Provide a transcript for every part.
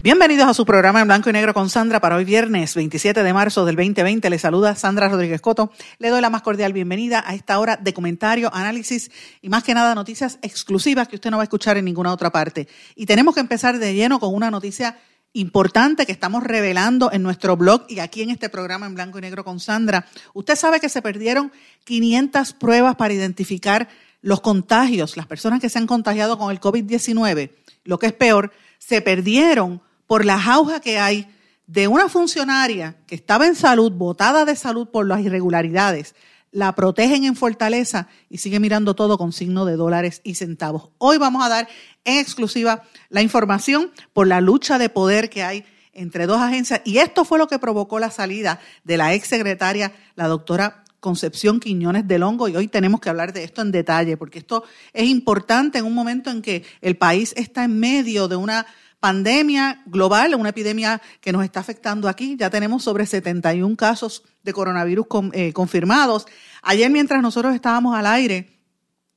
Bienvenidos a su programa en blanco y negro con Sandra para hoy viernes 27 de marzo del 2020. Le saluda Sandra Rodríguez Coto. Le doy la más cordial bienvenida a esta hora de comentario, análisis y más que nada noticias exclusivas que usted no va a escuchar en ninguna otra parte. Y tenemos que empezar de lleno con una noticia importante que estamos revelando en nuestro blog y aquí en este programa en blanco y negro con Sandra. Usted sabe que se perdieron 500 pruebas para identificar los contagios, las personas que se han contagiado con el COVID-19. Lo que es peor, se perdieron por la jauja que hay de una funcionaria que estaba en salud, botada de salud por las irregularidades, la protegen en Fortaleza y sigue mirando todo con signo de dólares y centavos. Hoy vamos a dar en exclusiva la información por la lucha de poder que hay entre dos agencias y esto fue lo que provocó la salida de la ex secretaria, la doctora Concepción Quiñones del Hongo y hoy tenemos que hablar de esto en detalle porque esto es importante en un momento en que el país está en medio de una pandemia global, una epidemia que nos está afectando aquí. Ya tenemos sobre 71 casos de coronavirus eh, confirmados. Ayer, mientras nosotros estábamos al aire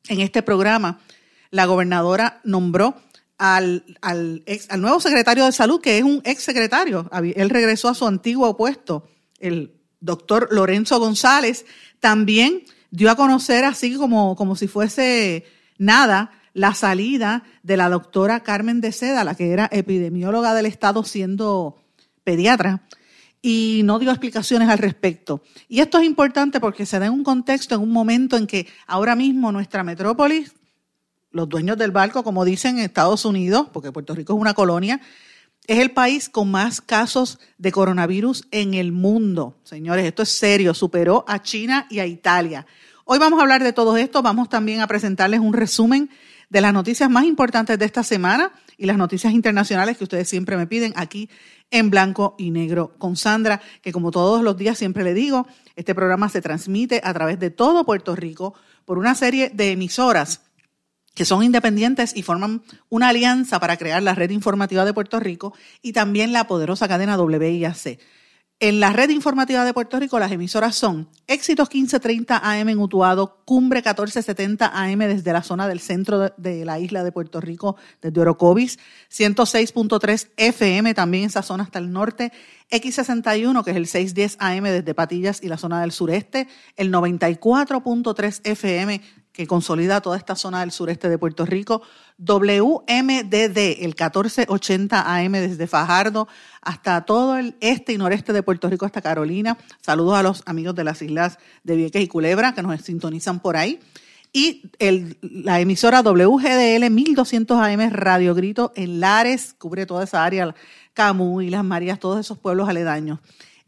en este programa, la gobernadora nombró al, al, al nuevo secretario de salud, que es un ex secretario. Él regresó a su antiguo puesto, el doctor Lorenzo González. También dio a conocer, así como, como si fuese nada, la salida de la doctora Carmen de Seda, la que era epidemióloga del Estado siendo pediatra, y no dio explicaciones al respecto. Y esto es importante porque se da en un contexto, en un momento en que ahora mismo nuestra metrópolis, los dueños del barco, como dicen en Estados Unidos, porque Puerto Rico es una colonia, es el país con más casos de coronavirus en el mundo. Señores, esto es serio, superó a China y a Italia. Hoy vamos a hablar de todo esto, vamos también a presentarles un resumen de las noticias más importantes de esta semana y las noticias internacionales que ustedes siempre me piden aquí en blanco y negro con Sandra, que como todos los días siempre le digo, este programa se transmite a través de todo Puerto Rico por una serie de emisoras que son independientes y forman una alianza para crear la red informativa de Puerto Rico y también la poderosa cadena WIAC. En la red informativa de Puerto Rico, las emisoras son Éxitos 1530 AM en Utuado, Cumbre 1470 AM desde la zona del centro de, la isla de Puerto Rico, desde Orocovis, 106.3 FM también esa zona hasta el norte, X61, que es el 610 AM desde Patillas y la zona del sureste, el 94.3 FM que consolida toda esta zona del sureste de Puerto Rico, WMDD, el 1480 AM desde Fajardo hasta todo el este y noreste de Puerto Rico hasta Carolina. Saludos a los amigos de las islas de Vieques y Culebra que nos sintonizan por ahí. Y la emisora WGDL 1200 AM Radio Grito en Lares, cubre toda esa área, Camus y Las Marías, todos esos pueblos aledaños.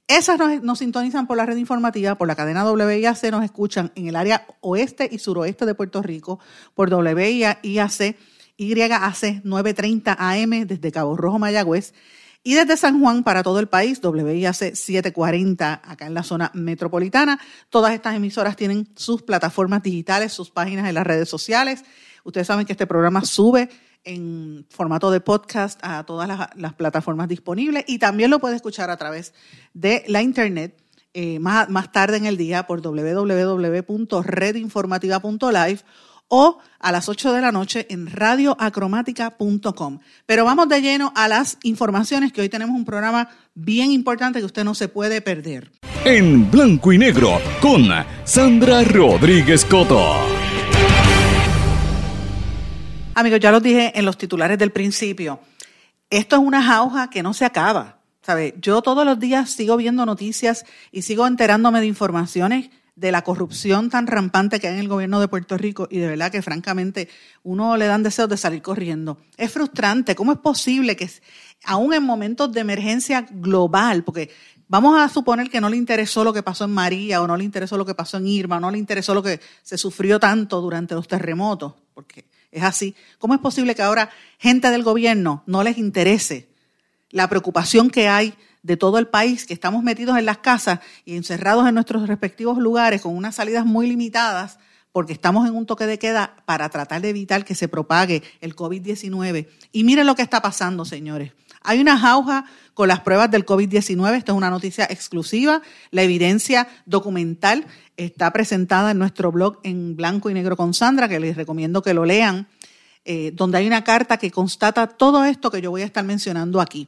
Esas nos, sintonizan por la red informativa, por la cadena WIAC, nos escuchan en el área oeste y suroeste de Puerto Rico, por WIAC, YAC 930 AM desde Cabo Rojo, Mayagüez, y desde San Juan para todo el país, WIAC 740 acá en la zona metropolitana. Todas estas emisoras tienen sus plataformas digitales, sus páginas en las redes sociales. Ustedes saben que este programa sube en formato de podcast a todas las, plataformas disponibles y también lo puede escuchar a través de la internet eh, más, más tarde en el día por www.redinformativa.live o a las 8 de la noche en radioacromática.com. Pero vamos de lleno a las informaciones que hoy tenemos un programa bien importante que usted no se puede perder. En blanco y negro con Sandra Rodríguez Coto. Amigos, ya los dije en los titulares del principio. Esto es una jauja que no se acaba. ¿sabe? Yo todos los días sigo viendo noticias y sigo enterándome de informaciones de la corrupción tan rampante que hay en el gobierno de Puerto Rico y de verdad que francamente uno le dan deseos de salir corriendo. Es frustrante, ¿cómo es posible que aún en momentos de emergencia global, porque vamos a suponer que no le interesó lo que pasó en María o no le interesó lo que pasó en Irma, o no le interesó lo que se sufrió tanto durante los terremotos, porque es así. ¿Cómo es posible que ahora gente del gobierno no les interese la preocupación que hay de todo el país, que estamos metidos en las casas y encerrados en nuestros respectivos lugares con unas salidas muy limitadas, porque estamos en un toque de queda para tratar de evitar que se propague el COVID-19. Y miren lo que está pasando, señores. Hay una jauja con las pruebas del COVID-19. Esta es una noticia exclusiva. La evidencia documental está presentada en nuestro blog en blanco y negro con Sandra, que les recomiendo que lo lean, eh, donde hay una carta que constata todo esto que yo voy a estar mencionando aquí.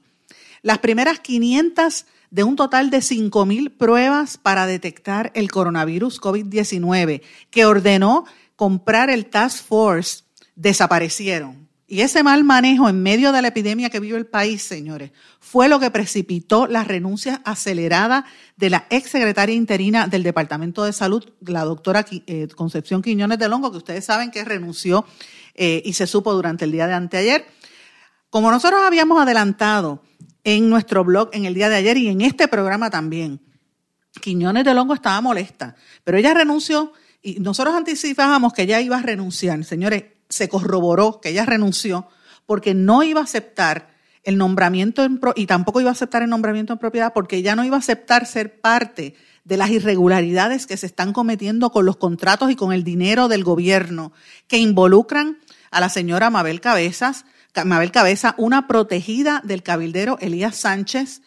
Las primeras 500 de un total de 5.000 pruebas para detectar el coronavirus COVID-19 que ordenó comprar el Task Force desaparecieron. Y ese mal manejo en medio de la epidemia que vive el país, señores, fue lo que precipitó la renuncia acelerada de la ex secretaria interina del Departamento de Salud, la doctora eh, Concepción Quiñones de Longo, que ustedes saben que renunció eh, y se supo durante el día de anteayer. Como nosotros habíamos adelantado en nuestro blog en el día de ayer y en este programa también, Quiñones de Longo estaba molesta, pero ella renunció y nosotros anticipábamos que ella iba a renunciar. Señores, se corroboró que ella renunció porque no iba a aceptar el nombramiento en y tampoco iba a aceptar el nombramiento en propiedad porque ella no iba a aceptar ser parte de las irregularidades que se están cometiendo con los contratos y con el dinero del gobierno que involucran a la señora Mabel Cabezas, Mabel Cabeza, una protegida del cabildero Elías Sánchez,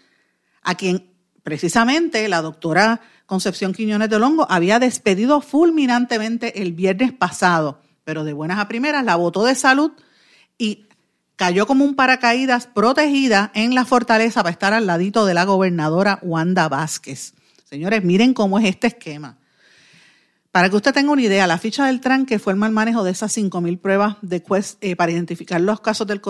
a quien precisamente la doctora Concepción Quiñones de Longo había despedido fulminantemente el viernes pasado pero de buenas a primeras la votó de salud y cayó como un paracaídas protegida en la fortaleza para estar al ladito de la gobernadora Wanda Vázquez. Señores, miren cómo es este esquema. Para que usted tenga una idea, la ficha del tranque fue el mal manejo de esas 5.000 pruebas de Quest eh, para identificar los casos del,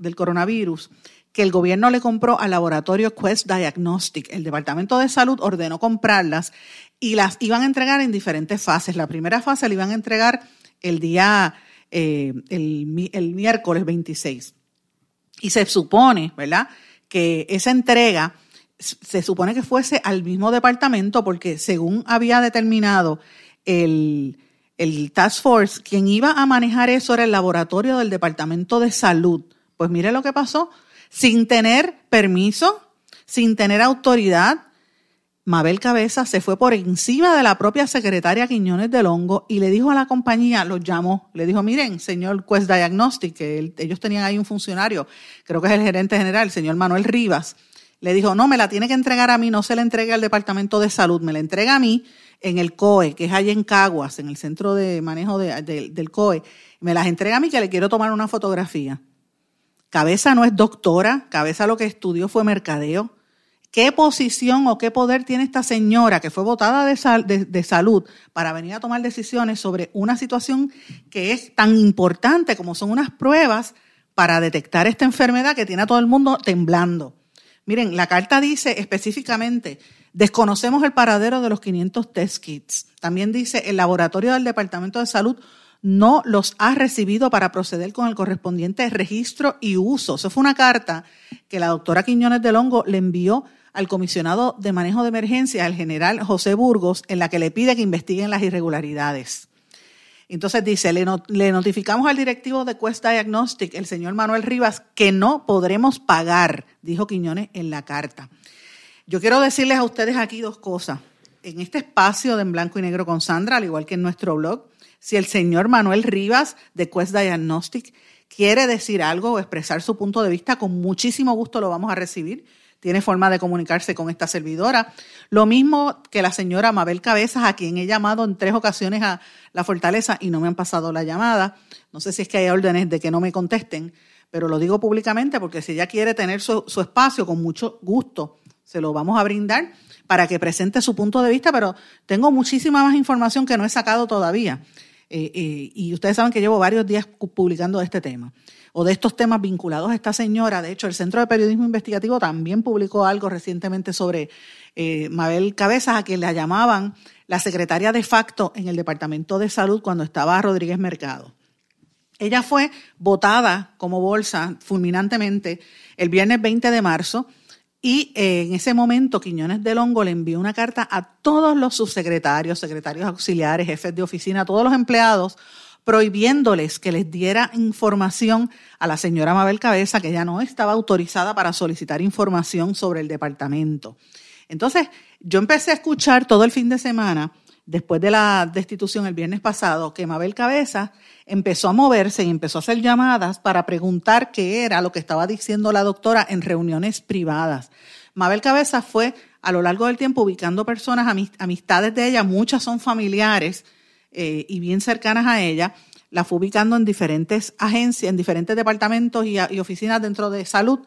del coronavirus que el gobierno le compró al laboratorio Quest Diagnostic. El Departamento de Salud ordenó comprarlas y las iban a entregar en diferentes fases. La primera fase le iban a entregar el día, eh, el, miércoles 26. Y se supone, ¿verdad?, que esa entrega se supone que fuese al mismo departamento porque según había determinado el, el, Task Force, quien iba a manejar eso era el laboratorio del Departamento de Salud. Pues mire lo que pasó, sin tener permiso, sin tener autoridad, Mabel Cabeza se fue por encima de la propia secretaria Quiñones del Hongo y le dijo a la compañía, los llamó, le dijo, miren, señor Quest Diagnostic, que ellos tenían ahí un funcionario, creo que es el gerente general, el señor Manuel Rivas, le dijo, no, me la tiene que entregar a mí, no se la entregue al Departamento de Salud, me la entrega a mí en el COE, que es allá en Caguas, en el centro de manejo del COE, me las entrega a mí que le quiero tomar una fotografía. Cabeza no es doctora, Cabeza lo que estudió fue mercadeo ¿Qué posición o qué poder tiene esta señora que fue votada de, salud para venir a tomar decisiones sobre una situación que es tan importante como son unas pruebas para detectar esta enfermedad que tiene a todo el mundo temblando? Miren, la carta dice específicamente, desconocemos el paradero de los 500 test kits. También dice, el laboratorio del Departamento de Salud no los ha recibido para proceder con el correspondiente registro y uso. Eso fue una carta que la doctora Quiñones del Hongo le envió al comisionado de manejo de emergencia, el general José Burgos, en la que le pide que investiguen las irregularidades. Entonces dice, le, notificamos al directivo de Quest Diagnostic, el señor Manuel Rivas, que no podremos pagar, dijo Quiñones en la carta. Yo quiero decirles a ustedes aquí dos cosas. En este espacio de En Blanco y Negro con Sandra, al igual que en nuestro blog, si el señor Manuel Rivas de Quest Diagnostic quiere decir algo o expresar su punto de vista, con muchísimo gusto lo vamos a recibir tiene forma de comunicarse con esta servidora. Lo mismo que la señora Mabel Cabezas, a quien he llamado en tres ocasiones a la fortaleza y no me han pasado la llamada. No sé si es que hay órdenes de que no me contesten, pero lo digo públicamente porque si ella quiere tener su, espacio, con mucho gusto, se lo vamos a brindar para que presente su punto de vista, pero tengo muchísima más información que no he sacado todavía. Eh, eh, y ustedes saben que llevo varios días publicando este tema o de estos temas vinculados a esta señora. De hecho, el Centro de Periodismo Investigativo también publicó algo recientemente sobre eh, Mabel Cabezas, a quien la llamaban la secretaria de facto en el Departamento de Salud cuando estaba Rodríguez Mercado. Ella fue votada como bolsa fulminantemente el viernes 20 de marzo y eh, en ese momento Quiñones del Hongo le envió una carta a todos los subsecretarios, secretarios auxiliares, jefes de oficina, a todos los empleados prohibiéndoles que les diera información a la señora Mabel Cabeza, que ya no estaba autorizada para solicitar información sobre el departamento. Entonces, yo empecé a escuchar todo el fin de semana, después de la destitución el viernes pasado, que Mabel Cabeza empezó a moverse y empezó a hacer llamadas para preguntar qué era lo que estaba diciendo la doctora en reuniones privadas. Mabel Cabeza fue a lo largo del tiempo ubicando personas, amistades de ella, muchas son familiares eh, y bien cercanas a ella, la fue ubicando en diferentes agencias, en diferentes departamentos y, y oficinas dentro de salud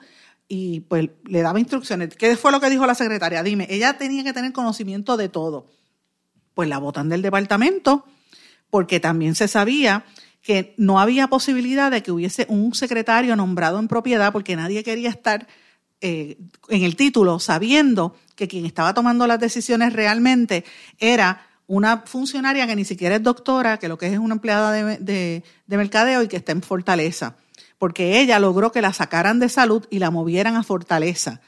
y pues le daba instrucciones. ¿Qué fue lo que dijo la secretaria? Dime, ella tenía que tener conocimiento de todo. Pues la botan del departamento porque también se sabía que no había posibilidad de que hubiese un secretario nombrado en propiedad porque nadie quería estar eh, en el título sabiendo que quien estaba tomando las decisiones realmente era una funcionaria que ni siquiera es doctora, que lo que es, una empleada de, mercadeo y que está en Fortaleza, porque ella logró que la sacaran de salud y la movieran a Fortaleza.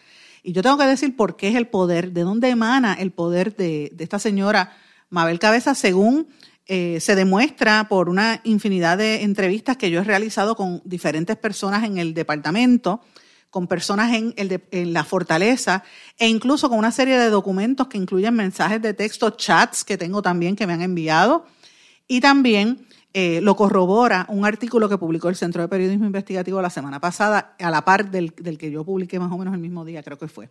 Y yo tengo que decir por qué es el poder, de dónde emana el poder de, de esta señora Mabel Cabeza, según eh, se demuestra por una infinidad de entrevistas que yo he realizado con diferentes personas en el departamento, con personas en, el en la fortaleza e incluso con una serie de documentos que incluyen mensajes de texto, chats que tengo también que me han enviado y también eh, lo corrobora un artículo que publicó el Centro de Periodismo Investigativo la semana pasada, a la par del, del que yo publiqué más o menos el mismo día, creo que fue.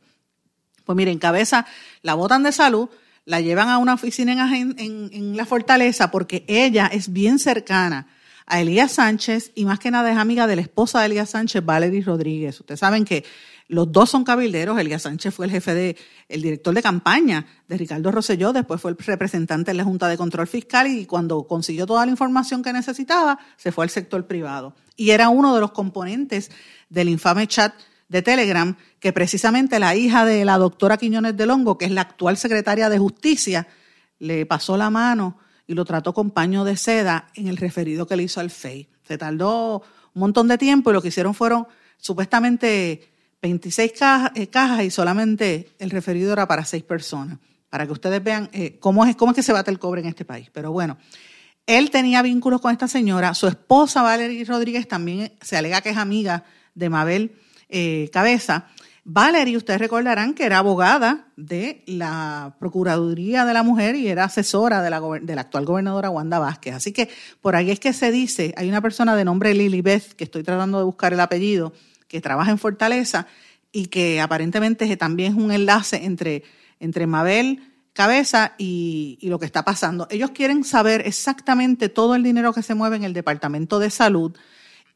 Pues miren, cabeza, la botan de salud, la llevan a una oficina en, la fortaleza porque ella es bien cercana a Elías Sánchez y más que nada es amiga de la esposa de Elías Sánchez, Valerie Rodríguez. Ustedes saben que los dos son cabilderos. Elías Sánchez fue el jefe de, el director de campaña de Ricardo Rosselló, después fue el representante en la Junta de Control Fiscal y cuando consiguió toda la información que necesitaba, se fue al sector privado. Y era uno de los componentes del infame chat de Telegram que precisamente la hija de la doctora Quiñones de Longo, que es la actual secretaria de Justicia, le pasó la mano y lo trató con paño de seda en el referido que le hizo al FEI. Se tardó un montón de tiempo y lo que hicieron fueron supuestamente 26 eh, cajas, y solamente el referido era para seis personas, para que ustedes vean eh, cómo, es, cómo es que se bate el cobre en este país. Pero bueno, él tenía vínculos con esta señora, su esposa Valerie Rodríguez también se alega que es amiga de Mabel eh, cabeza. Valerie, ustedes recordarán que era abogada de la Procuraduría de la Mujer y era asesora de la, actual gobernadora Wanda Vázquez. Así que por ahí es que se dice, hay una persona de nombre Lily Beth, que estoy tratando de buscar el apellido, que trabaja en Fortaleza y que aparentemente también es un enlace entre, Mabel Cabeza y, y lo que está pasando. Ellos quieren saber exactamente todo el dinero que se mueve en el Departamento de Salud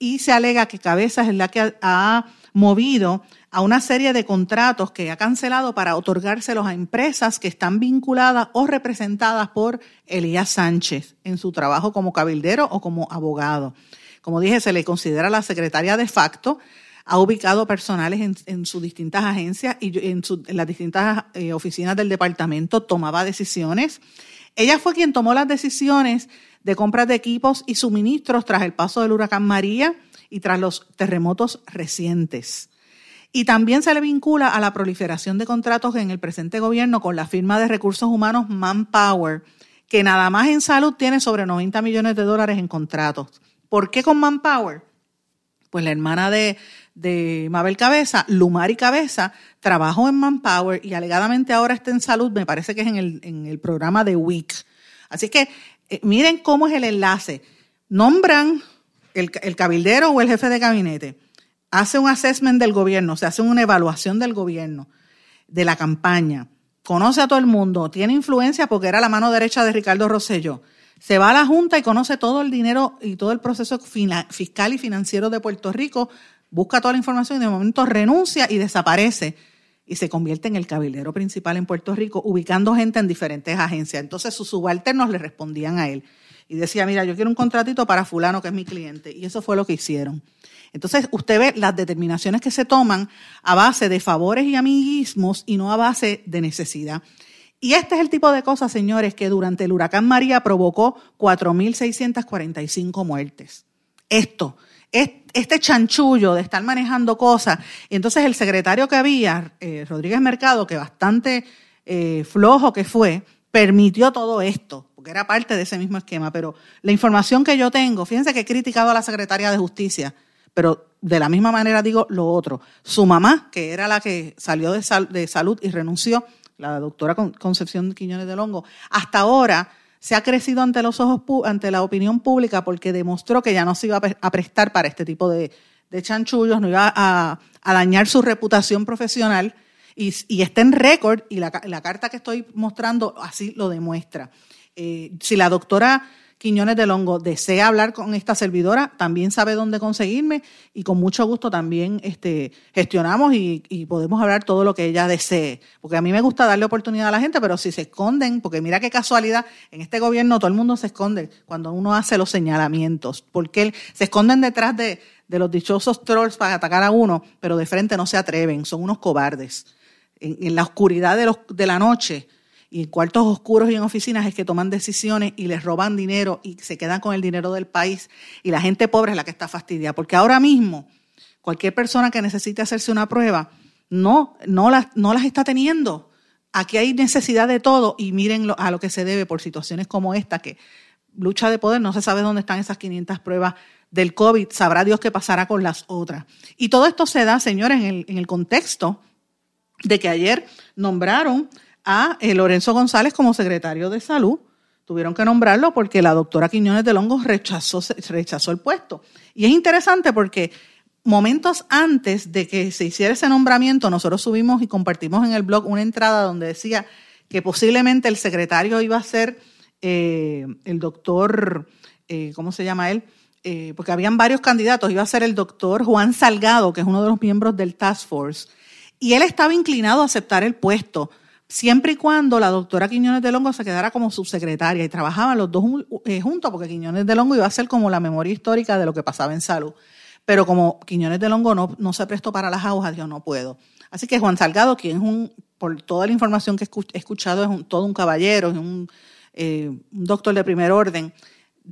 y se alega que Cabeza es la que ha movido a una serie de contratos que ha cancelado para otorgárselos a empresas que están vinculadas o representadas por Elías Sánchez en su trabajo como cabildero o como abogado. Como dije, se le considera la secretaria de facto, ha ubicado personales en, sus distintas agencias y en, las distintas eh, oficinas del departamento, tomaba decisiones. Ella fue quien tomó las decisiones de compras de equipos y suministros tras el paso del huracán María y tras los terremotos recientes. Y también se le vincula a la proliferación de contratos en el presente gobierno con la firma de recursos humanos Manpower, que nada más en salud tiene sobre 90 millones de dólares en contratos. ¿Por qué con Manpower? Pues la hermana de, de Mabel Cabeza, Lumari Cabeza, trabajó en Manpower y alegadamente ahora está en salud, me parece que es en el, en el programa de WIC. Así que eh, miren cómo es el enlace. Nombran el, cabildero o el jefe de gabinete hace un assessment del gobierno, se hace una evaluación del gobierno, de la campaña, conoce a todo el mundo, tiene influencia porque era la mano derecha de Ricardo Rosselló. Se va a la Junta y conoce todo el dinero y todo el proceso fiscal y financiero de Puerto Rico, busca toda la información y de momento renuncia y desaparece y se convierte en el cabildero principal en Puerto Rico, ubicando gente en diferentes agencias. Entonces sus subalternos le respondían a él y decía, mira, yo quiero un contratito para fulano que es mi cliente. Y eso fue lo que hicieron. Entonces, usted ve las determinaciones que se toman a base de favores y amiguismos y no a base de necesidad. Y este es el tipo de cosas, señores, que durante el huracán María provocó 4.645 muertes. Esto, este chanchullo de estar manejando cosas. Entonces el secretario que había, eh, Rodríguez Mercado, que bastante eh, flojo que fue, permitió todo esto porque era parte de ese mismo esquema, pero la información que yo tengo, fíjense que he criticado a la secretaria de Justicia, pero de la misma manera digo lo otro. Su mamá, que era la que salió de, salud y renunció, la doctora Concepción Quiñones de Longo, hasta ahora se ha crecido ante los ojos, ante la opinión pública porque demostró que ya no se iba a prestar para este tipo de, chanchullos, no iba a, dañar su reputación profesional y, está en récord y la, carta que estoy mostrando así lo demuestra. Eh, si la doctora Quiñones de Longo desea hablar con esta servidora, también sabe dónde conseguirme y con mucho gusto también este, gestionamos y, podemos hablar todo lo que ella desee. Porque a mí me gusta darle oportunidad a la gente, pero si se esconden, porque mira qué casualidad, en este gobierno todo el mundo se esconde cuando uno hace los señalamientos, porque se esconden detrás de, los dichosos trolls para atacar a uno, pero de frente no se atreven, son unos cobardes. En, la oscuridad de, de la noche y en cuartos oscuros y en oficinas es que toman decisiones y les roban dinero y se quedan con el dinero del país y la gente pobre es la que está fastidiada. Porque ahora mismo cualquier persona que necesite hacerse una prueba no, no, las, no las está teniendo. Aquí hay necesidad de todo y miren a lo que se debe por situaciones como esta, que lucha de poder, no se sabe dónde están esas 500 pruebas del COVID, sabrá Dios qué pasará con las otras. Y todo esto se da, señores, en el, en el contexto de que ayer nombraron a eh, Lorenzo González como secretario de salud. Tuvieron que nombrarlo porque la doctora Quiñones de Longo rechazó, rechazó el puesto. Y es interesante porque momentos antes de que se hiciera ese nombramiento, nosotros subimos y compartimos en el blog una entrada donde decía que posiblemente el secretario iba a ser eh, el doctor, eh, ¿cómo se llama él? porque habían varios candidatos, iba a ser el doctor Juan Salgado, que es uno de los miembros del Task Force, y él estaba inclinado a aceptar el puesto, siempre y cuando la doctora Quiñones de Longo se quedara como subsecretaria y trabajaban los dos eh, juntos, porque Quiñones de Longo iba a ser como la memoria histórica de lo que pasaba en salud. Pero como Quiñones de Longo no, no se prestó para las agujas, yo no puedo. Así que Juan Salgado, quien es un, por toda la información que he escuchado, es un, todo un caballero, es un, eh, un doctor de primer orden,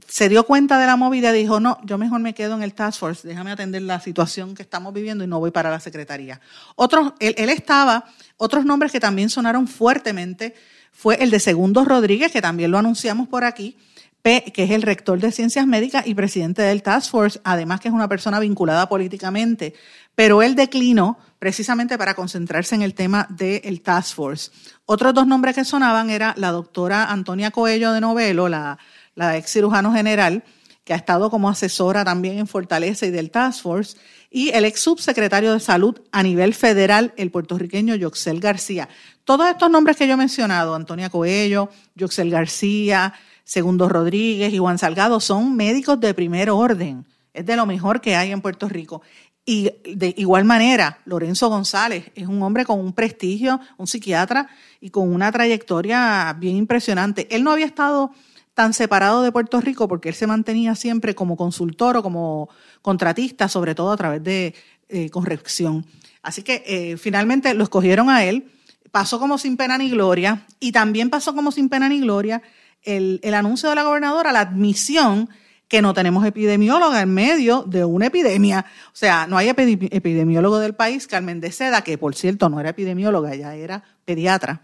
se dio cuenta de la movida y dijo, no, yo mejor me quedo en el Task Force, déjame atender la situación que estamos viviendo y no voy para la Secretaría. Otros, él, estaba, otros nombres que también sonaron fuertemente fue el de Segundo Rodríguez, que también lo anunciamos por aquí, que es el rector de Ciencias Médicas y presidente del Task Force, además que es una persona vinculada políticamente, pero él declinó precisamente para concentrarse en el tema del Task Force. Otros dos nombres que sonaban era la doctora Antonia Coello de Novelo, la la ex cirujano general, que ha estado como asesora también en Fortaleza y del Task Force, y el ex subsecretario de Salud a nivel federal, el puertorriqueño Yoxel García. Todos estos nombres que yo he mencionado, Antonia Coello, Yoxel García, Segundo Rodríguez y Juan Salgado, son médicos de primer orden. Es de lo mejor que hay en Puerto Rico. Y de igual manera, Lorenzo González es un hombre con un prestigio, un psiquiatra y con una trayectoria bien impresionante. Él no había estado tan separado de Puerto Rico porque él se mantenía siempre como consultor o como contratista, sobre todo a través de eh, corrección. Así que eh, finalmente lo escogieron a él, pasó como sin pena ni gloria y también pasó como sin pena ni gloria el, anuncio de la gobernadora, la admisión que no tenemos epidemióloga en medio de una epidemia. O sea, no hay epidemiólogo del país, Carmen de Seda, que por cierto no era epidemióloga, ella era pediatra,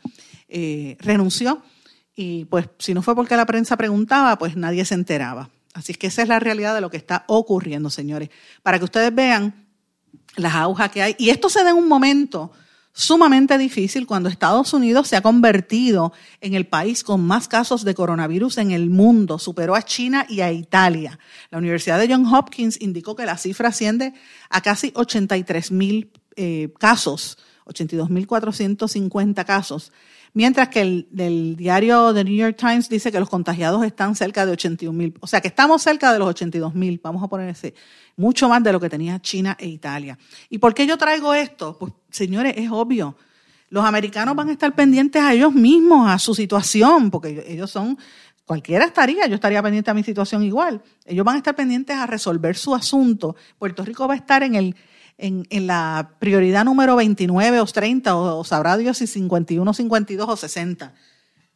eh, renunció y pues si no fue porque la prensa preguntaba, pues nadie se enteraba. Así que esa es la realidad de lo que está ocurriendo, señores. Para que ustedes vean las agujas que hay. Y esto se da en un momento sumamente difícil cuando Estados Unidos se ha convertido en el país con más casos de coronavirus en el mundo. Superó a China y a Italia. La Universidad de Johns Hopkins indicó que la cifra asciende a casi 83 mil eh, casos, 82.450 casos mientras que el del diario The New York Times dice que los contagiados están cerca de 81 mil. O sea, que estamos cerca de los 82 mil, vamos a poner ese, mucho más de lo que tenía China e Italia. ¿Y por qué yo traigo esto? Pues, señores, es obvio. Los americanos van a estar pendientes a ellos mismos, a su situación, porque ellos son, cualquiera estaría, yo estaría pendiente a mi situación igual. Ellos van a estar pendientes a resolver su asunto. Puerto Rico va a estar en el en, en, la prioridad número 29 o 30, o, sabrá Dios si 51, 52 o 60.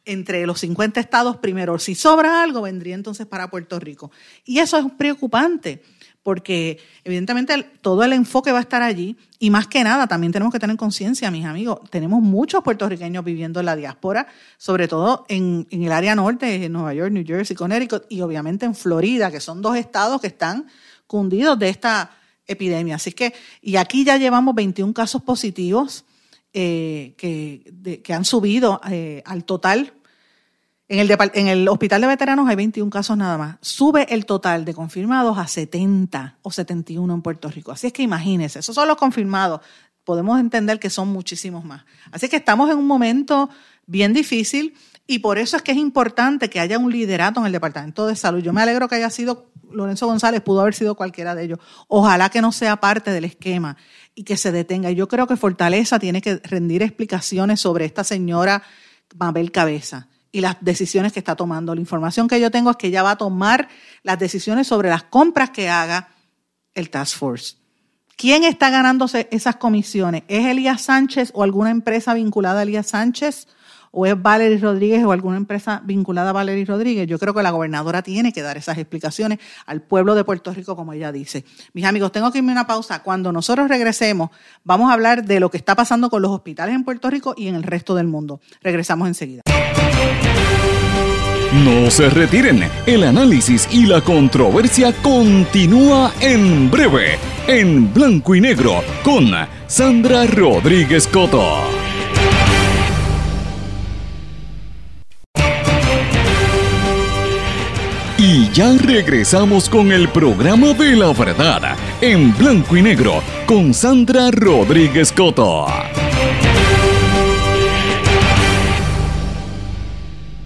entre los 50 estados primero. Si sobra algo, vendría entonces para Puerto Rico. Y eso es preocupante porque evidentemente todo el enfoque va a estar allí y más que nada también tenemos que tener conciencia, mis amigos, tenemos muchos puertorriqueños viviendo en la diáspora, sobre todo en, el área norte, en Nueva York, New Jersey, Connecticut y obviamente en Florida, que son dos estados que están cundidos de esta epidemia. Así que, y aquí ya llevamos 21 casos positivos eh, que, que, han subido eh, al total en el, en el hospital de veteranos hay 21 casos nada más. Sube el total de confirmados a 70 o 71 en Puerto Rico. Así es que imagínense, esos son los confirmados. Podemos entender que son muchísimos más. Así que estamos en un momento bien difícil y por eso es que es importante que haya un liderato en el Departamento de Salud. Yo me alegro que haya sido Lorenzo González, pudo haber sido cualquiera de ellos. Ojalá que no sea parte del esquema y que se detenga. Yo creo que Fortaleza tiene que rendir explicaciones sobre esta señora Mabel Cabeza y las decisiones que está tomando. La información que yo tengo es que ella va a tomar las decisiones sobre las compras que haga el Task Force. ¿Quién está ganándose esas comisiones? ¿Es Elías Sánchez o alguna empresa vinculada a Elías Sánchez? ¿O es Valery Rodríguez o alguna empresa vinculada a Valery Rodríguez? Yo creo que la gobernadora tiene que dar esas explicaciones al pueblo de Puerto Rico, como ella dice. Mis amigos, tengo que irme a una pausa. Cuando nosotros regresemos, vamos a hablar de lo que está pasando con los hospitales en Puerto Rico y en el resto del mundo. Regresamos enseguida. No se retiren, el análisis y la controversia continúa en breve, en blanco y negro, con Sandra Rodríguez Coto. Ya regresamos con el programa de la verdad, en blanco y negro, con Sandra Rodríguez Coto.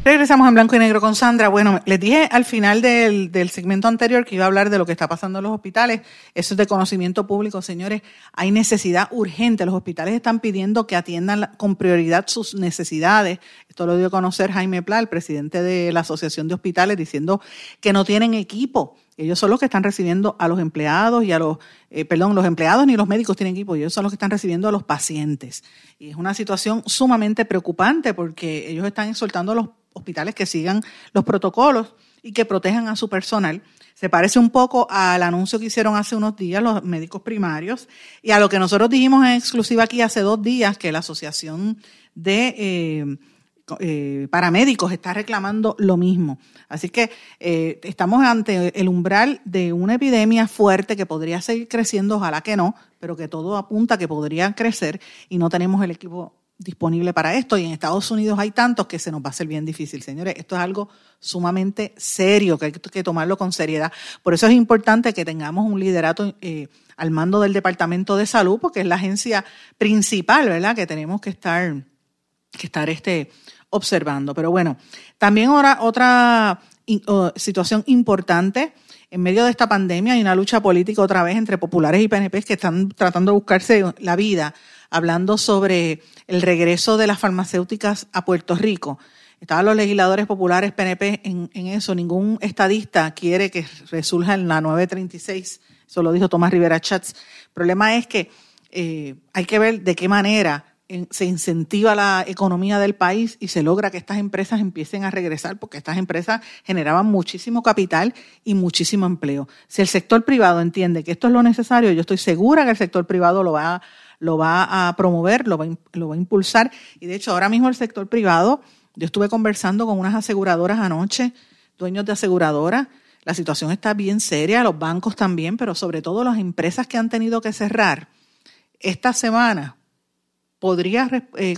Regresamos en blanco y negro con Sandra. Bueno, les dije al final del, segmento anterior que iba a hablar de lo que está pasando en los hospitales. Eso es de conocimiento público, señores. Hay necesidad urgente. Los hospitales están pidiendo que atiendan con prioridad sus necesidades. Esto lo dio a conocer Jaime Pla, el presidente de la Asociación de Hospitales, diciendo que no tienen equipo. Ellos son los que están recibiendo a los empleados y a los, eh, perdón, los empleados ni los médicos tienen equipo, ellos son los que están recibiendo a los pacientes. Y es una situación sumamente preocupante porque ellos están exhortando a los hospitales que sigan los protocolos y que protejan a su personal. Se parece un poco al anuncio que hicieron hace unos días los médicos primarios y a lo que nosotros dijimos en exclusiva aquí hace dos días que la Asociación de eh, eh, Paramédicos está reclamando lo mismo. Así que eh, estamos ante el umbral de una epidemia fuerte que podría seguir creciendo, ojalá que no, pero que todo apunta que podría crecer y no tenemos el equipo disponible para esto y en Estados Unidos hay tantos que se nos va a hacer bien difícil. Señores, esto es algo sumamente serio, que hay que tomarlo con seriedad. Por eso es importante que tengamos un liderato eh, al mando del Departamento de Salud, porque es la agencia principal, ¿verdad?, que tenemos que estar, que estar este, observando. Pero bueno, también ahora otra situación importante. En medio de esta pandemia hay una lucha política otra vez entre populares y PNP que están tratando de buscarse la vida hablando sobre el regreso de las farmacéuticas a Puerto Rico. Estaban los legisladores populares PNP en, eso. Ningún estadista quiere que resurja en la 936. Eso lo dijo Tomás Rivera Chats. El problema es que eh, hay que ver de qué manera se incentiva la economía del país y se logra que estas empresas empiecen a regresar, porque estas empresas generaban muchísimo capital y muchísimo empleo. Si el sector privado entiende que esto es lo necesario, yo estoy segura que el sector privado lo va a lo va a promover, lo va, lo va a impulsar. Y de hecho, ahora mismo el sector privado, yo estuve conversando con unas aseguradoras anoche, dueños de aseguradoras, la situación está bien seria, los bancos también, pero sobre todo las empresas que han tenido que cerrar esta semana podría eh, eh,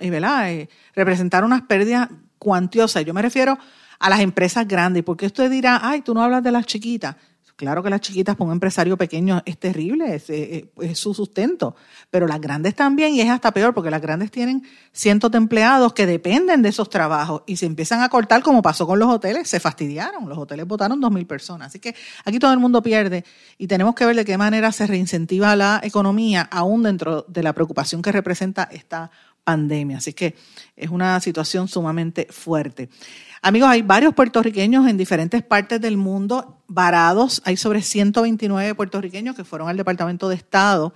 eh, representar unas pérdidas cuantiosas. Yo me refiero a las empresas grandes, porque usted dirá, ay, tú no hablas de las chiquitas. Claro que las chiquitas para un empresario pequeño es terrible, eh, es, su sustento, pero las grandes también y es hasta peor porque las grandes tienen cientos de empleados que dependen de esos trabajos y se empiezan a cortar como pasó con los hoteles, se fastidiaron, los hoteles votaron dos mil personas. Así que aquí todo el mundo pierde y tenemos que ver de qué manera se reincentiva la economía aún dentro de la preocupación que representa esta pandemia. Así que es una situación sumamente fuerte. Amigos, hay varios puertorriqueños en diferentes partes del mundo varados. Hay sobre 129 puertorriqueños que fueron al Departamento de Estado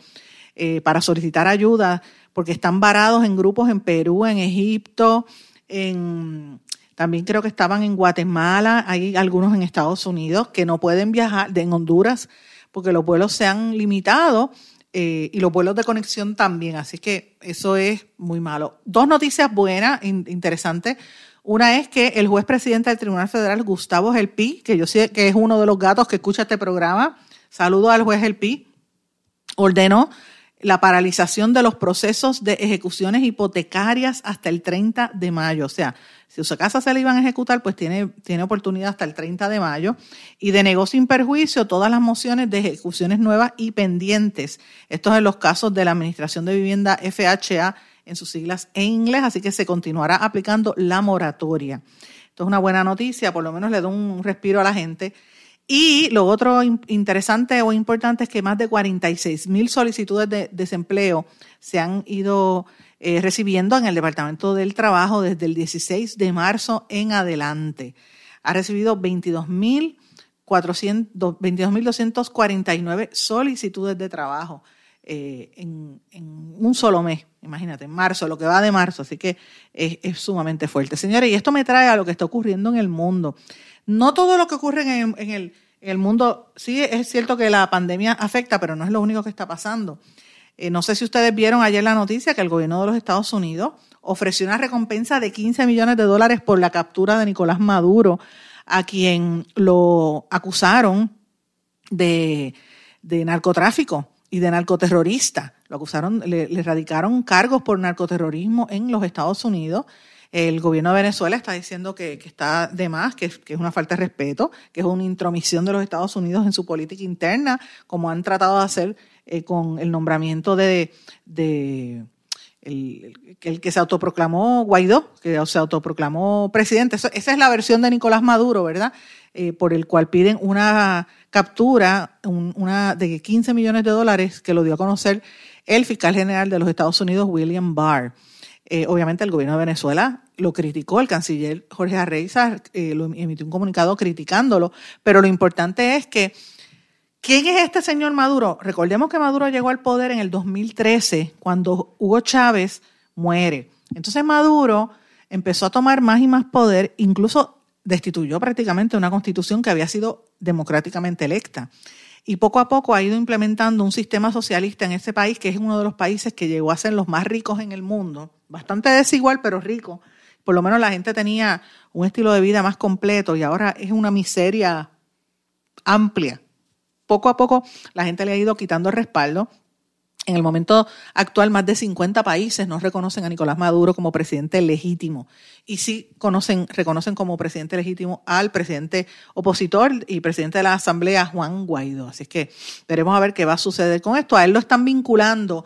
eh, para solicitar ayuda porque están varados en grupos en Perú, en Egipto, En, también creo que estaban en Guatemala, hay algunos en Estados Unidos que no pueden viajar, en Honduras, porque los vuelos se han limitado eh, y los vuelos de conexión también. Así que eso es muy malo. Dos noticias buenas, interesantes. Una es que el juez presidente del Tribunal Federal, Gustavo Gelpi, que yo sé que es uno de los gatos que escucha este programa, saludo al juez Gelpi, ordenó la paralización de los procesos de ejecuciones hipotecarias hasta el 30 de mayo. O sea, si su casa se le iban a ejecutar, pues tiene, tiene oportunidad hasta el 30 de mayo. Y de negocio sin perjuicio, todas las mociones de ejecuciones nuevas y pendientes. Esto es en los casos de la Administración de Vivienda FHA en sus siglas en inglés, así que se continuará aplicando la moratoria. Esto es una buena noticia, por lo menos le da un respiro a la gente. Y lo otro interesante o importante es que más de 46 mil solicitudes de desempleo se han ido eh, recibiendo en el Departamento del Trabajo desde el 16 de marzo en adelante. Ha recibido 22 mil 22.249 solicitudes de trabajo eh, en, un solo mes, imagínate, en marzo, lo que va de marzo, así que es, sumamente fuerte. Señores, y esto me trae a lo que está ocurriendo en el mundo. No todo lo que ocurre en el, mundo, sí es cierto que la pandemia afecta, pero no es lo único que está pasando. Eh, no sé si ustedes vieron ayer la noticia que el gobierno de los Estados Unidos ofreció una recompensa de 15 millones de dólares por la captura de Nicolás Maduro, a quien lo acusaron de narcotráfico y de narcoterrorista. Lo acusaron, le, le radicaron cargos por narcoterrorismo en los Estados Unidos. El gobierno de Venezuela está diciendo que, está de más, que, es una falta de respeto, que es una intromisión de los Estados Unidos en su política interna, como han tratado de hacer eh, con el nombramiento de, de el, el, que se autoproclamó Guaidó, que se autoproclamó presidente. esa es la versión de Nicolás Maduro, ¿verdad? Eh, por el cual piden una captura una de 15 millones de dólares que lo dio a conocer el fiscal general de los Estados Unidos, William Barr. Eh, obviamente el gobierno de Venezuela lo criticó, el canciller Jorge Arreiza eh, lo emitió un comunicado criticándolo, pero lo importante es que, ¿quién es este señor Maduro? Recordemos que Maduro llegó al poder en el 2013, cuando Hugo Chávez muere. Entonces Maduro empezó a tomar más y más poder, incluso destituyó prácticamente una constitución que había sido democráticamente electa y poco a poco ha ido implementando un sistema socialista en ese país, que es uno de los países que llegó a ser los más ricos en el mundo, bastante desigual, pero rico. Por lo menos la gente tenía un estilo de vida más completo y ahora es una miseria amplia. Poco a poco la gente le ha ido quitando el respaldo en el momento actual, más de 50 países no reconocen a Nicolás Maduro como presidente legítimo y sí conocen, reconocen como presidente legítimo al presidente opositor y presidente de la Asamblea, Juan Guaidó. Así que veremos a ver qué va a suceder con esto. A él lo están vinculando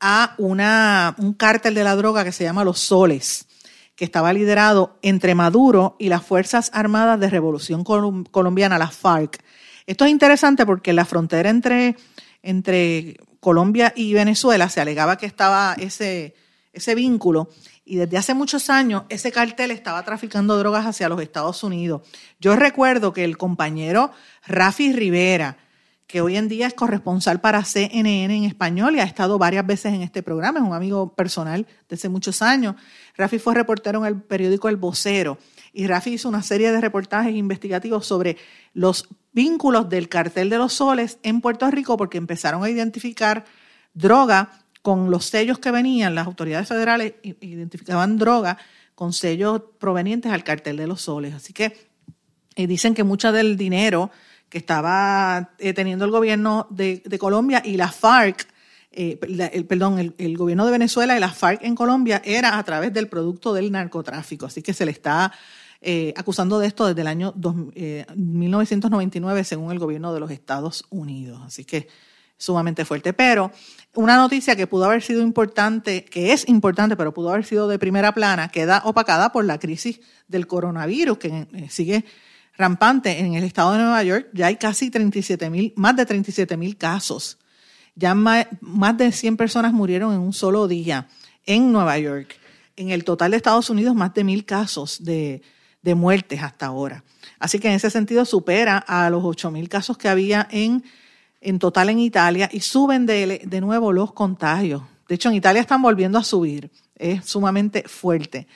a una, un cártel de la droga que se llama Los Soles, que estaba liderado entre Maduro y las Fuerzas Armadas de Revolución Colombiana, las FARC. Esto es interesante porque la frontera entre, entre Colombia y Venezuela se alegaba que estaba ese, ese vínculo y desde hace muchos años ese cartel estaba traficando drogas hacia los Estados Unidos. Yo recuerdo que el compañero Rafi Rivera, que hoy en día es corresponsal para CNN en español y ha estado varias veces en este programa, es un amigo personal de hace muchos años. Rafi fue reportero en el periódico El Vocero y Rafi hizo una serie de reportajes investigativos sobre los vínculos del cartel de los soles en Puerto Rico porque empezaron a identificar droga con los sellos que venían, las autoridades federales identificaban droga con sellos provenientes al cartel de los soles. Así que eh, dicen que mucho del dinero que estaba eh, teniendo el gobierno de, Colombia y la FARC, eh, el, perdón, el, el, gobierno de Venezuela y la FARC en Colombia era a través del producto del narcotráfico. Así que se le está eh, acusando de esto desde el año 1999, eh, según el gobierno de los Estados Unidos. Así que sumamente fuerte. Pero una noticia que pudo haber sido importante, que es importante, pero pudo haber sido de primera plana, queda opacada por la crisis del coronavirus, que eh, sigue rampante en el estado de Nueva York. Ya hay casi 37 mil, más de 37 mil casos. Ya más, más de 100 personas murieron en un solo día en Nueva York. En el total de Estados Unidos, más de mil casos de, de muertes hasta ahora. Así que en ese sentido supera a los 8.000 casos que había en, en total en Italia y suben de, nuevo los contagios. De hecho, en Italia están volviendo a subir. Es sumamente fuerte.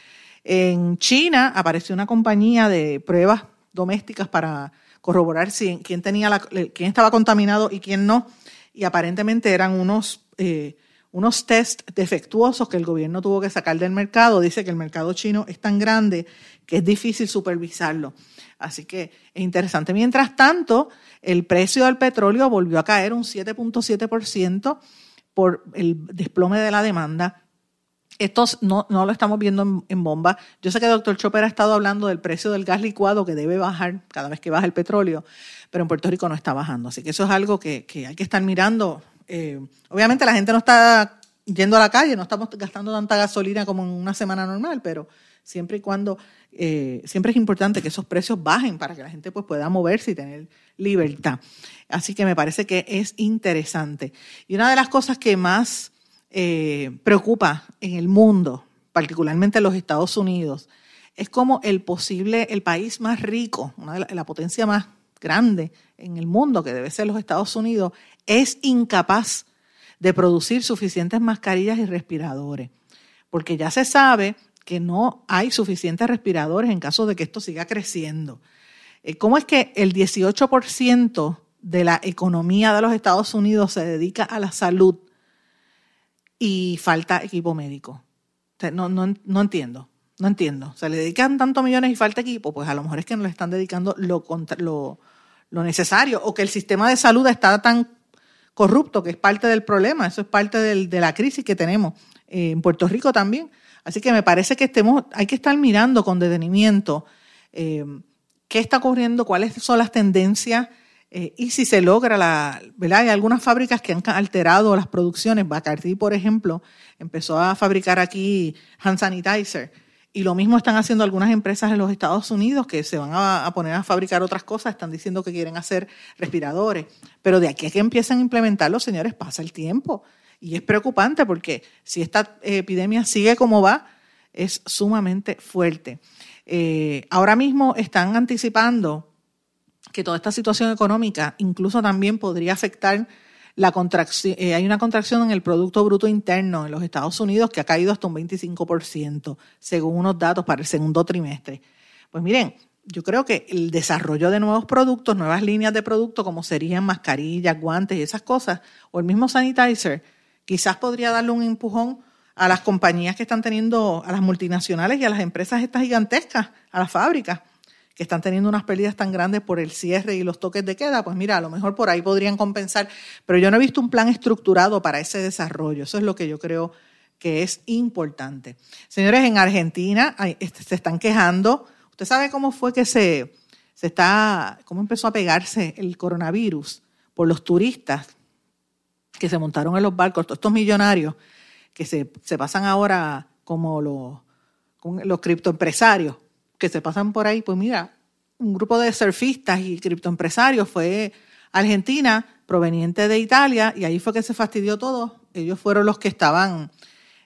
En China apareció una compañía de pruebas domésticas para corroborar si, quién, tenía quién estaba contaminado y quién no. Y aparentemente eran unos, eh, unos test defectuosos que el gobierno tuvo que sacar del mercado. Dice que el mercado chino es tan grande que es difícil supervisarlo. Así que es interesante. Mientras tanto, el precio del petróleo volvió a caer un 7.7% por el desplome de la demanda. Esto no, no lo estamos viendo en, bomba. Yo sé que el doctor Chopper ha estado hablando del precio del gas licuado que debe bajar cada vez que baja el petróleo, pero en Puerto Rico no está bajando. Así que eso es algo que, hay que estar mirando. Eh, obviamente la gente no está yendo a la calle, no estamos gastando tanta gasolina como en una semana normal, pero siempre y cuando, eh, siempre es importante que esos precios bajen para que la gente pues, pueda moverse y tener libertad. Así que me parece que es interesante. Y una de las cosas que más eh, preocupa en el mundo, particularmente en los Estados Unidos, es como el posible, el país más rico, una de la, potencia más grande en el mundo, que debe ser los Estados Unidos, es incapaz de producir suficientes mascarillas y respiradores. Porque ya se sabe que no hay suficientes respiradores en caso de que esto siga creciendo. Eh, ¿Cómo es que el 18% de la economía de los Estados Unidos se dedica a la salud y falta equipo médico? no, no, no entiendo, no entiendo. Se le dedican tantos millones y falta equipo, pues a lo mejor es que no le están dedicando lo, lo, lo necesario o que el sistema de salud está tan corrupto que es parte del problema, eso es parte de la crisis que tenemos eh, en Puerto Rico también. Así que me parece que estemos, hay que estar mirando con detenimiento eh, qué está ocurriendo, cuáles son las tendencias eh, y si se logra la, ¿verdad? Hay algunas fábricas que han alterado las producciones. Bacardi, por ejemplo, empezó a fabricar aquí hand sanitizer. Y lo mismo están haciendo algunas empresas en los Estados Unidos que se van a, a, poner a fabricar otras cosas, están diciendo que quieren hacer respiradores. Pero de aquí a que empiezan a implementarlo, señores, pasa el tiempo. Y es preocupante porque si esta epidemia sigue como va, es sumamente fuerte. Eh, ahora mismo están anticipando que toda esta situación económica incluso también podría afectar la contracción. Eh, hay una contracción en el Producto Bruto Interno en los Estados Unidos que ha caído hasta un 25%, según unos datos para el segundo trimestre. Pues miren, yo creo que el desarrollo de nuevos productos, nuevas líneas de productos, como serían mascarillas, guantes y esas cosas, o el mismo sanitizer, quizás podría darle un empujón a las compañías que están teniendo, a las multinacionales y a las empresas estas gigantescas, a las fábricas, que están teniendo unas pérdidas tan grandes por el cierre y los toques de queda, pues mira, a lo mejor por ahí podrían compensar, pero yo no he visto un plan estructurado para ese desarrollo. Eso es lo que yo creo que es importante. Señores, en Argentina este, se están quejando. ¿Usted sabe cómo fue que se, se está, cómo empezó a pegarse el coronavirus por los turistas que se montaron en los barcos, todos estos millonarios que se, pasan ahora como los, los criptoempresarios, que se pasan por ahí, pues mira, un grupo de surfistas y criptoempresarios fue Argentina, proveniente de Italia, y ahí fue que se fastidió todo. Ellos fueron los que estaban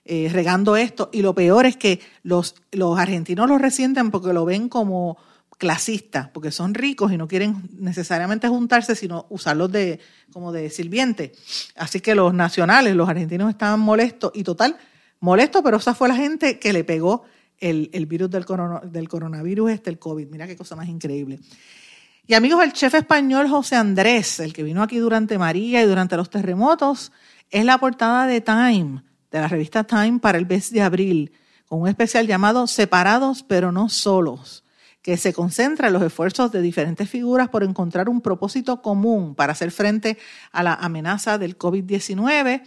eh, regando esto, y lo peor es que los, los argentinos lo resienten porque lo ven como clasistas, porque son ricos y no quieren necesariamente juntarse, sino usarlos de, como de sirviente. Así que los nacionales, los argentinos estaban molestos y total, molestos, pero esa fue la gente que le pegó el, virus del, del coronavirus, este, el COVID. Mira qué cosa más increíble. Y amigos, el chef español José Andrés, el que vino aquí durante María y durante los terremotos, es la portada de Time, de la revista Time para el mes de abril, con un especial llamado Separados pero no solos que se concentra en los esfuerzos de diferentes figuras por encontrar un propósito común para hacer frente a la amenaza del COVID-19.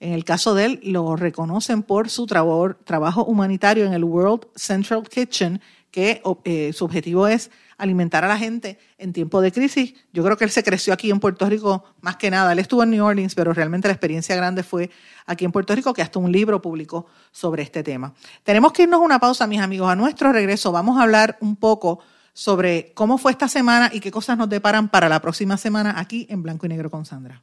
En el caso de él, lo reconocen por su trabajo humanitario en el World Central Kitchen, que eh, su objetivo es alimentar a la gente en tiempo de crisis. Yo creo que él se creció aquí en Puerto Rico más que nada. Él estuvo en New Orleans, pero realmente la experiencia grande fue aquí en Puerto Rico, que hasta un libro publicó sobre este tema. Tenemos que irnos una pausa, mis amigos. A nuestro regreso vamos a hablar un poco sobre cómo fue esta semana y qué cosas nos deparan para la próxima semana aquí en Blanco y Negro con Sandra.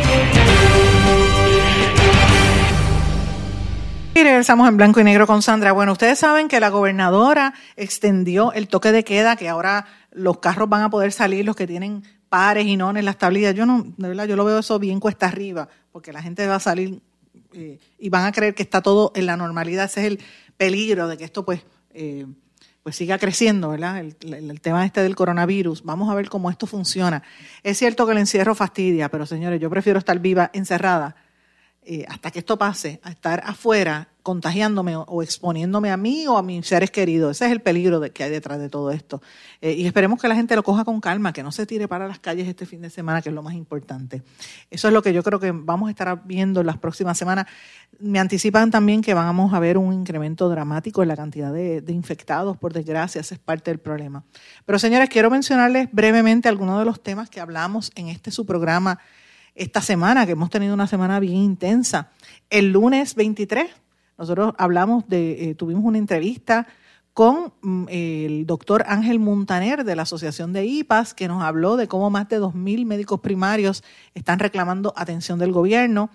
Y regresamos en blanco y negro con Sandra. Bueno, ustedes saben que la gobernadora extendió el toque de queda, que ahora los carros van a poder salir, los que tienen pares y no en las tablillas. Yo no, de verdad, yo lo veo eso bien cuesta arriba, porque la gente va a salir eh, y van a creer que está todo en la normalidad. Ese es el peligro de que esto pues, eh, pues siga creciendo, ¿verdad? El, tema este del coronavirus. Vamos a ver cómo esto funciona. Es cierto que el encierro fastidia, pero señores, yo prefiero estar viva encerrada eh, hasta que esto pase, a estar afuera contagiándome o, exponiéndome a mí o a mis seres queridos. Ese es el peligro que hay detrás de todo esto. Eh, y esperemos que la gente lo coja con calma, que no se tire para las calles este fin de semana, que es lo más importante. Eso es lo que yo creo que vamos a estar viendo en las próximas semanas. Me anticipan también que vamos a ver un incremento dramático en la cantidad de, de infectados, por desgracia, ese es parte del problema. Pero señores, quiero mencionarles brevemente algunos de los temas que hablamos en este su programa esta semana, que hemos tenido una semana bien intensa. El lunes 23, nosotros hablamos de, eh, tuvimos una entrevista con mm, el doctor Ángel Montaner de la Asociación de IPAS, que nos habló de cómo más de 2.000 médicos primarios están reclamando atención del gobierno,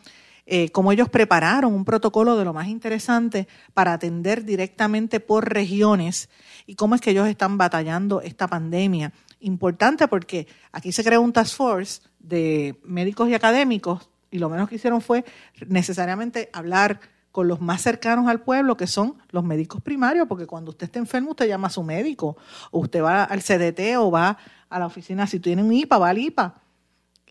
eh, cómo ellos prepararon un protocolo de lo más interesante para atender directamente por regiones y cómo es que ellos están batallando esta pandemia. Importante porque aquí se creó un task force de médicos y académicos y lo menos que hicieron fue necesariamente hablar con los más cercanos al pueblo, que son los médicos primarios, porque cuando usted está enfermo, usted llama a su médico, o usted va al CDT o va a la oficina, si tiene un IPA, va al IPA.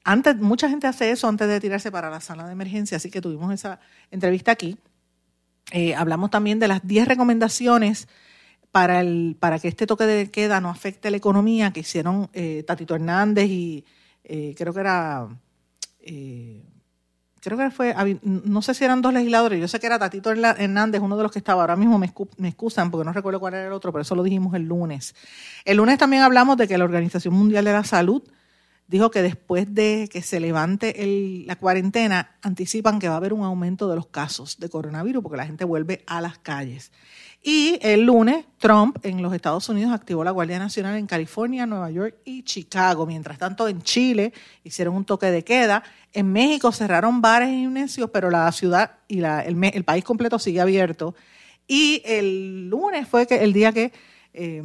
Antes, mucha gente hace eso antes de tirarse para la sala de emergencia, así que tuvimos esa entrevista aquí. Eh, hablamos también de las 10 recomendaciones para, el, para que este toque de queda no afecte la economía que hicieron eh, Tatito Hernández y eh, creo que era creo que fue, no sé si eran dos legisladores, yo sé que era Tatito Hernández, uno de los que estaba, ahora mismo me, excusan porque no recuerdo cuál era el otro, pero eso lo dijimos el lunes. El lunes también hablamos de que la Organización Mundial de la Salud dijo que después de que se levante la cuarentena, anticipan que va a haber un aumento de los casos de coronavirus porque la gente vuelve a las calles. Y el lunes, Trump en los Estados Unidos activó la Guardia Nacional en California, Nueva York y Chicago. Mientras tanto, en Chile hicieron un toque de queda. En México cerraron bares y gimnasios, pero la ciudad y el, país completo sigue abierto. Y el lunes fue que el día que, eh,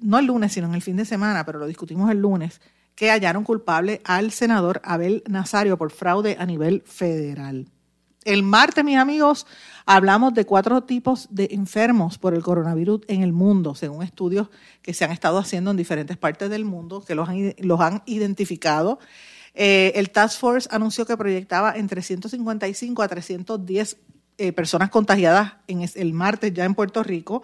no el lunes, sino en el fin de semana, pero lo discutimos el lunes, que hallaron culpable al senador Abel Nazario por fraude a nivel federal. El martes, mis amigos, hablamos de cuatro tipos de enfermos por el coronavirus en el mundo, según estudios que se han estado haciendo en diferentes partes del mundo, que los han, identificado. Eh, el Task Force anunció que proyectaba entre 155 a 310 eh, personas contagiadas en el martes ya en Puerto Rico.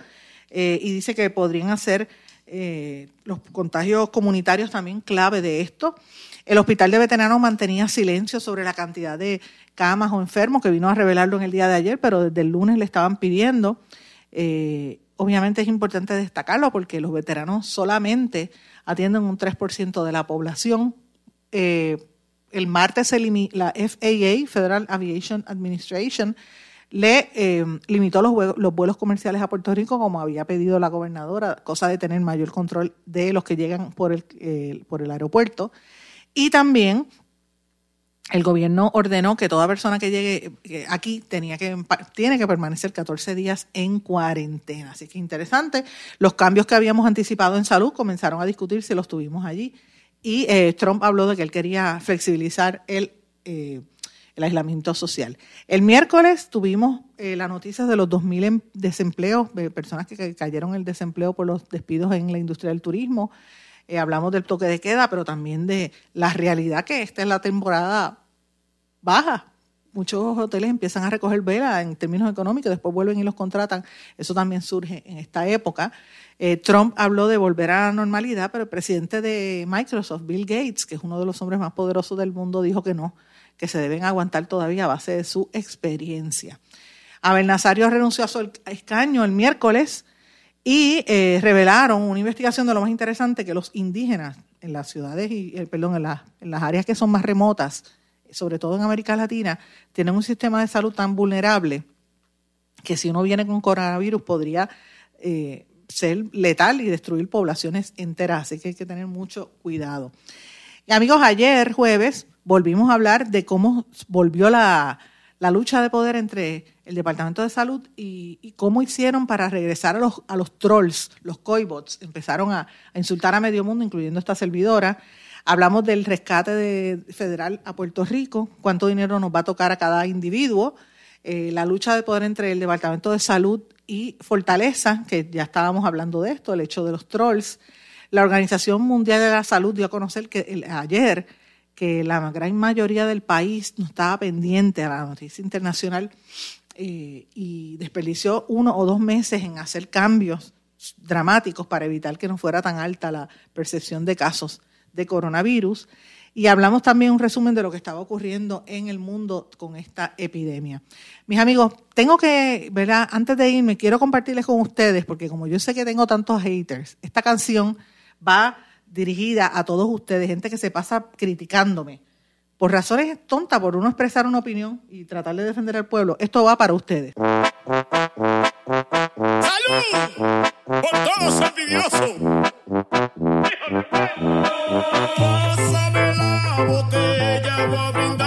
eh, y dice que podrían hacer eh, los contagios comunitarios también clave de esto. El hospital de veteranos mantenía silencio sobre la cantidad de camas o enfermos, que vino a revelarlo en el día de ayer, pero desde el lunes le estaban pidiendo. Eh, obviamente es importante destacarlo porque los veteranos solamente atienden un 3% de la población. Eh, el martes la FAA, Federal Aviation Administration, le eh, limitó los, los, vuelos comerciales a Puerto Rico como había pedido la gobernadora, cosa de tener mayor control de los que llegan por el, eh, por el aeropuerto. Y también el gobierno ordenó que toda persona que llegue aquí tenía que, tiene que permanecer 14 días en cuarentena. Así que interesante. Los cambios que habíamos anticipado en salud comenzaron a discutirse, los tuvimos allí. Y eh, Trump habló de que él quería flexibilizar el, eh, el aislamiento social. El miércoles tuvimos eh, la noticia de los 2.000 em, desempleos, de personas que cayeron en el desempleo por los despidos en la industria del turismo. Eh, hablamos del toque de queda, pero también de la realidad que esta es la temporada baja. Muchos hoteles empiezan a recoger vela en términos económicos, después vuelven y los contratan. Eso también surge en esta época. Eh, Trump habló de volver a la normalidad, pero el presidente de Microsoft, Bill Gates, que es uno de los hombres más poderosos del mundo, dijo que no, que se deben aguantar todavía a base de su experiencia. Abel Nazario renunció a su escaño el miércoles y eh, revelaron una investigación de lo más interesante que los indígenas en las ciudades y eh, perdón en, en, las áreas que son más remotas, sobre todo en América Latina, tienen un sistema de salud tan vulnerable que si uno viene con coronavirus podría eh, ser letal y destruir poblaciones enteras, así que hay que tener mucho cuidado. Y amigos, ayer jueves volvimos a hablar de cómo volvió la, la lucha de poder entre el Departamento de Salud y, cómo hicieron para regresar a los, a los trolls, los coibots. Empezaron a, insultar a medio mundo, incluyendo esta servidora. Hablamos del rescate de, federal a Puerto Rico, cuánto dinero nos va a tocar a cada individuo, eh, la lucha de poder entre el Departamento de Salud y Fortaleza, que ya estábamos hablando de esto, el hecho de los trolls. La Organización Mundial de la Salud dio a conocer que ayer que la gran mayoría del país no estaba pendiente a la noticia internacional eh, y desperdició uno o dos meses en hacer cambios dramáticos para evitar que no fuera tan alta la percepción de casos de coronavirus. Y hablamos también un resumen de lo que estaba ocurriendo en el mundo con esta epidemia. Mis amigos, tengo que, ¿verdad? Antes de irme, quiero compartirles con ustedes, porque como yo sé que tengo tantos haters, esta canción va dirigida a todos ustedes, gente que se pasa criticándome. Por razones tontas, por uno expresar una opinión y tratar de defender al pueblo, esto va para ustedes. ¡Salud! ¡Por todos envidiosos! Pásame la botella, voy a brindar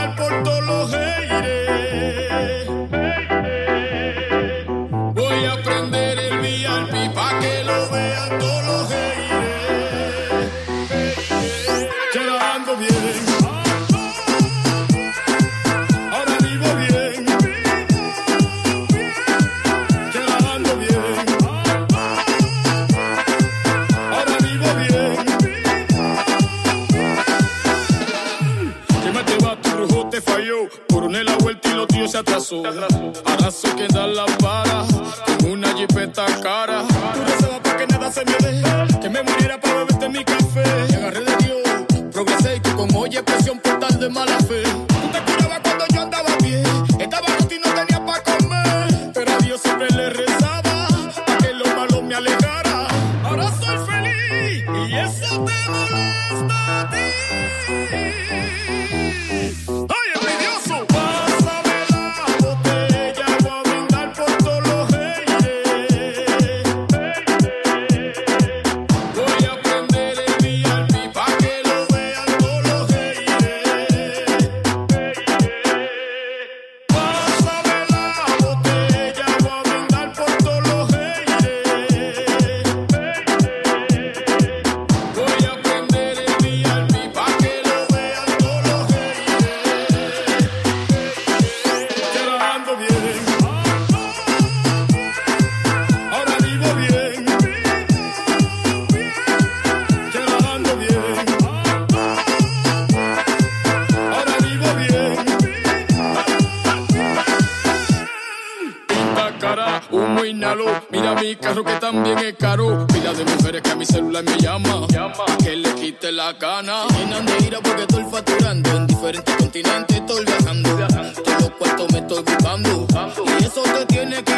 carro que también es caro. Pila de mujeres que a mi celular me llama. Que le quite la gana. Llenan de ira porque estoy facturando. En diferentes continentes estoy viajando. Todos los cuartos me estoy buscando. Y eso te tiene que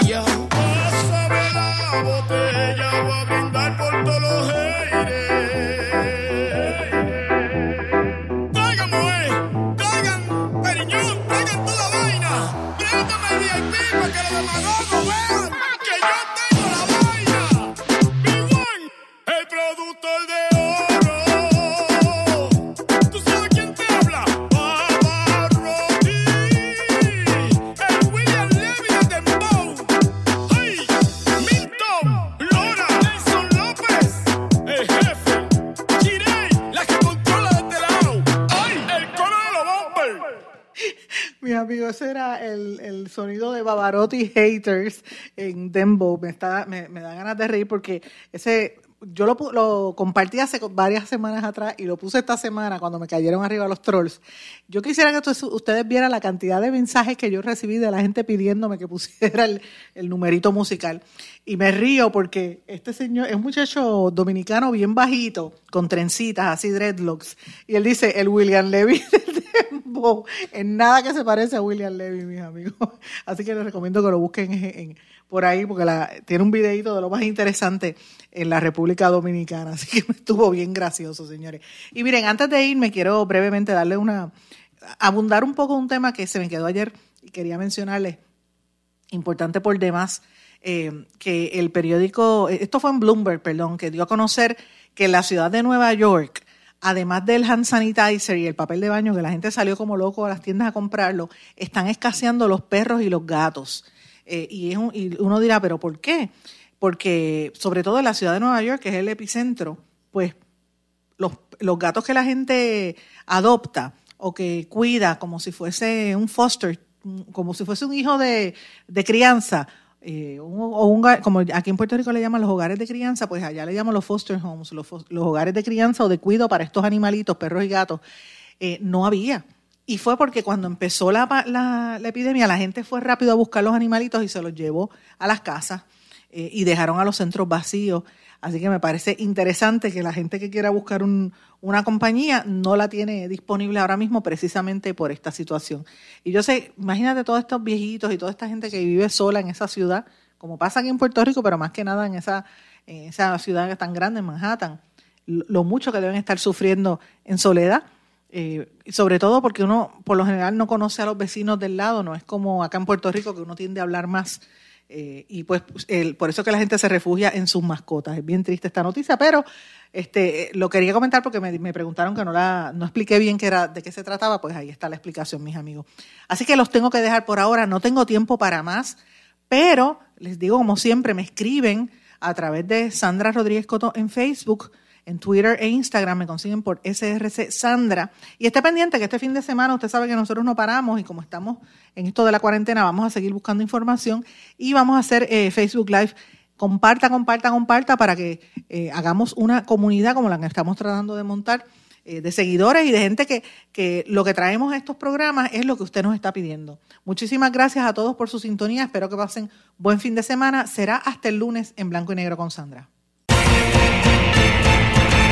Bavarotti Haters en Dembo. Me, está, me, me da ganas de reír porque ese yo lo, lo compartí hace varias semanas atrás y lo puse esta semana cuando me cayeron arriba los trolls. Yo quisiera que ustedes- ustedes vieran la cantidad de mensajes que yo recibí de la gente pidiéndome que pusiera el, el numerito musical. Y me río porque este señor es un muchacho dominicano bien bajito, con trencitas, así dreadlocks. Y él dice, el William Levy En nada que se parece a William Levy, mis amigos. Así que les recomiendo que lo busquen en- en- por ahí porque tiene un videito de lo más interesante en la República Dominicana. Así que me estuvo bien gracioso, señores. Y miren, antes de irme, quiero brevemente darle una... abundar un poco un tema que se me quedó ayer y quería mencionarles importante por demás, eh, que el periódico, esto fue en Bloomberg, perdón, que dio a conocer que la ciudad de Nueva York, además del hand sanitizer y el papel de baño, que la gente salió como loco a las tiendas a comprarlo, están escaseando los perros y los gatos. Eh, y, es un- y uno dirá, ¿pero por qué? Porque sobre todo en la ciudad de Nueva York, que es el epicentro, pues los, los gatos que la gente adopta o que cuida como si fuese un foster, como si fuese un hijo de, de crianza, eh, un- o un, como aquí en Puerto Rico le llaman los hogares de crianza, pues allá le llaman los foster homes, los, los hogares de crianza o de cuido para estos animalitos, perros y gatos, eh, no había. Y fue porque cuando empezó la, la, la epidemia, la gente fue rápido a buscar los animalitos y se los llevó a las casas eh, y dejaron a los centros vacíos. Así que me parece interesante que la gente que quiera buscar un- una compañía no la tiene disponible ahora mismo precisamente por esta situación. Y yo sé, imagínate todos estos viejitos y toda esta gente que vive sola en esa ciudad, como pasa aquí en Puerto Rico, pero más que nada en esa, ciudad tan grande, en Manhattan, lo mucho que deben estar sufriendo en soledad. Eh, sobre todo porque uno por lo general no conoce a los vecinos del lado, no es como acá en Puerto Rico que uno tiende a hablar más eh, y pues el- por eso que la gente se refugia en sus mascotas. Es bien triste esta noticia, pero este eh, lo quería comentar porque me, me preguntaron que no la no expliqué bien qué era, de qué se trataba, pues ahí está la explicación, mis amigos. Así que los tengo que dejar por ahora, no tengo tiempo para más, pero les digo, como siempre, me escriben a través de Sandra Rodríguez Coto en Facebook, en Twitter e Instagram, me consiguen por SRC Sandra. Y esté pendiente que este fin de semana usted sabe que nosotros no paramos y como estamos en esto de la cuarentena, vamos a seguir buscando información y vamos a hacer eh, Facebook Live. Comparta, comparta, comparta para que eh, hagamos una comunidad como la que estamos tratando de montar eh, de seguidores y de gente que, que lo que traemos a estos programas es lo que usted nos está pidiendo. Muchísimas gracias a todos por su sintonía. Espero que pasen buen fin de semana. Será hasta el lunes en blanco y negro con Sandra.